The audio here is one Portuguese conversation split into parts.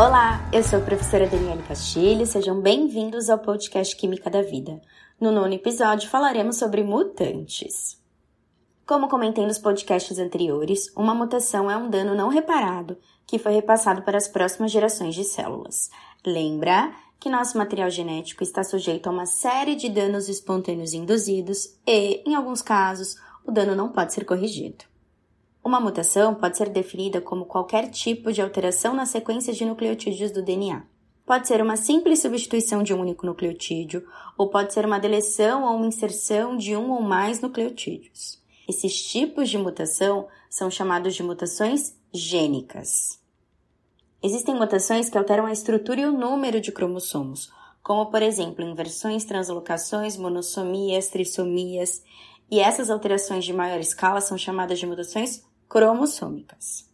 Olá, eu sou a professora Daniele Castilho. Sejam bem-vindos ao podcast Química da Vida. No nono episódio falaremos sobre mutantes. Como comentei nos podcasts anteriores, uma mutação é um dano não reparado que foi repassado para as próximas gerações de células. Lembra que nosso material genético está sujeito a uma série de danos espontâneos induzidos e, em alguns casos, o dano não pode ser corrigido. Uma mutação pode ser definida como qualquer tipo de alteração na sequência de nucleotídeos do DNA. Pode ser uma simples substituição de um único nucleotídeo, ou pode ser uma deleção ou uma inserção de um ou mais nucleotídeos. Esses tipos de mutação são chamados de mutações gênicas. Existem mutações que alteram a estrutura e o número de cromossomos, como por exemplo inversões, translocações, monossomias, trissomias, e essas alterações de maior escala são chamadas de mutações cromossômicas.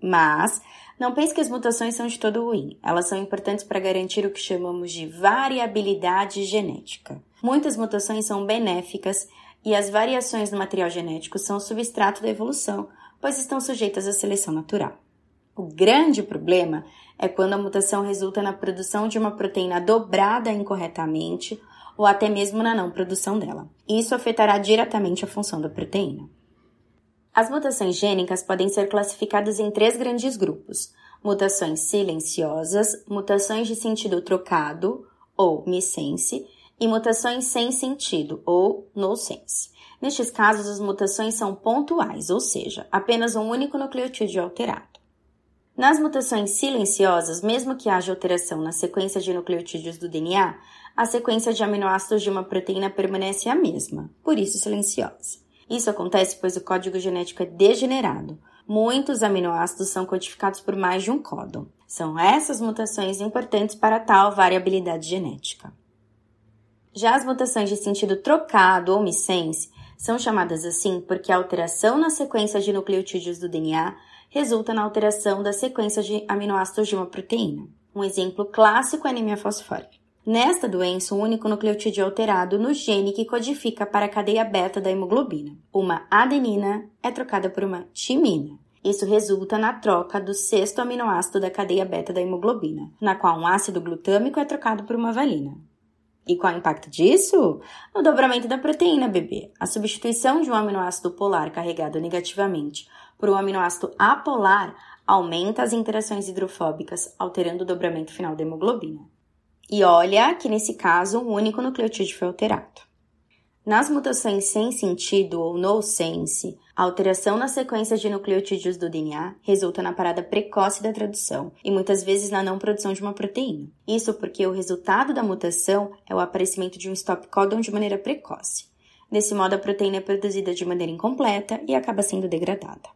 Mas não pense que as mutações são de todo ruim. Elas são importantes para garantir o que chamamos de variabilidade genética. Muitas mutações são benéficas e as variações no material genético são substrato da evolução, pois estão sujeitas à seleção natural. O grande problema é quando a mutação resulta na produção de uma proteína dobrada incorretamente ou até mesmo na não produção dela. Isso afetará diretamente a função da proteína. As mutações gênicas podem ser classificadas em três grandes grupos: mutações silenciosas, mutações de sentido trocado, ou missense, e mutações sem sentido, ou no-sense. Nestes casos, as mutações são pontuais, ou seja, apenas um único nucleotídeo alterado. Nas mutações silenciosas, mesmo que haja alteração na sequência de nucleotídeos do DNA, a sequência de aminoácidos de uma proteína permanece a mesma, por isso silenciosa. Isso acontece pois o código genético é degenerado. Muitos aminoácidos são codificados por mais de um códon. São essas mutações importantes para tal variabilidade genética. Já as mutações de sentido trocado ou missense são chamadas assim porque a alteração na sequência de nucleotídeos do DNA resulta na alteração da sequência de aminoácidos de uma proteína. Um exemplo clássico é a anemia fosfórica. Nesta doença, o único nucleotídeo alterado no gene que codifica para a cadeia beta da hemoglobina. Uma adenina é trocada por uma timina. Isso resulta na troca do sexto aminoácido da cadeia beta da hemoglobina, na qual um ácido glutâmico é trocado por uma valina. E qual é o impacto disso? No dobramento da proteína, bebê. A substituição de um aminoácido polar carregado negativamente por um aminoácido apolar aumenta as interações hidrofóbicas, alterando o dobramento final da hemoglobina. E olha que nesse caso um único nucleotídeo foi alterado. Nas mutações sem sentido ou no sense, a alteração na sequência de nucleotídeos do DNA resulta na parada precoce da tradução e muitas vezes na não produção de uma proteína. Isso porque o resultado da mutação é o aparecimento de um stop codon de maneira precoce. Desse modo, a proteína é produzida de maneira incompleta e acaba sendo degradada.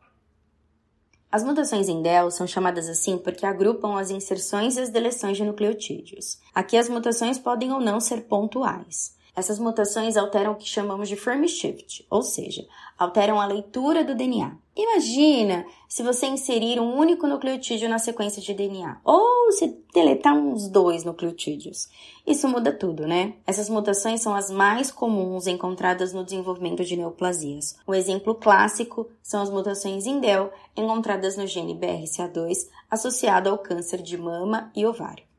As mutações em DEL são chamadas assim porque agrupam as inserções e as deleções de nucleotídeos. Aqui as mutações podem ou não ser pontuais. Essas mutações alteram o que chamamos de frame shift, ou seja, alteram a leitura do DNA. Imagina se você inserir um único nucleotídeo na sequência de DNA, ou se deletar uns dois nucleotídeos. Isso muda tudo, né? Essas mutações são as mais comuns encontradas no desenvolvimento de neoplasias. O exemplo clássico são as mutações em DEL encontradas no gene BRCA2 associado ao câncer de mama e ovário.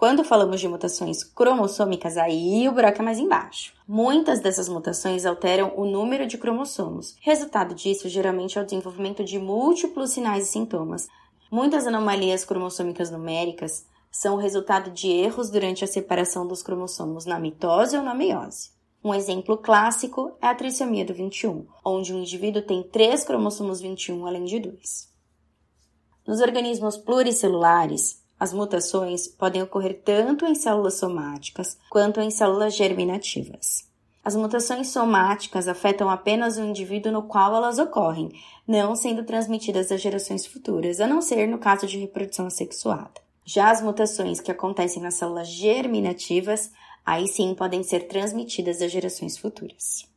Quando falamos de mutações cromossômicas, aí o buraco é mais embaixo. Muitas dessas mutações alteram o número de cromossomos. Resultado disso geralmente é o desenvolvimento de múltiplos sinais e sintomas. Muitas anomalias cromossômicas numéricas são o resultado de erros durante a separação dos cromossomos na mitose ou na meiose. Um exemplo clássico é a trissomia do 21, onde um indivíduo tem três cromossomos 21 além de dois. Nos organismos pluricelulares, as mutações podem ocorrer tanto em células somáticas quanto em células germinativas. As mutações somáticas afetam apenas o indivíduo no qual elas ocorrem, não sendo transmitidas às gerações futuras, a não ser no caso de reprodução assexuada. Já as mutações que acontecem nas células germinativas, aí sim podem ser transmitidas às gerações futuras.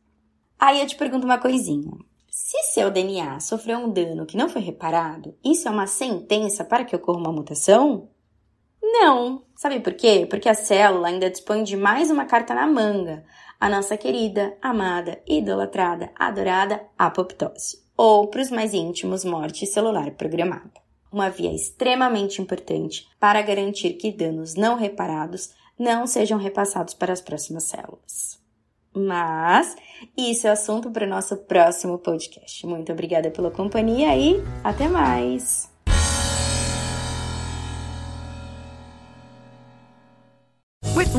Aí eu te pergunto uma coisinha. Se seu DNA sofreu um dano que não foi reparado, isso é uma sentença para que ocorra uma mutação? Não. Sabe por quê? Porque a célula ainda dispõe de mais uma carta na manga, a nossa querida, amada, idolatrada, adorada apoptose, ou para os mais íntimos, morte celular programada. Uma via extremamente importante para garantir que danos não reparados não sejam repassados para as próximas células. Mas isso é assunto para o nosso próximo podcast. Muito obrigada pela companhia e até mais!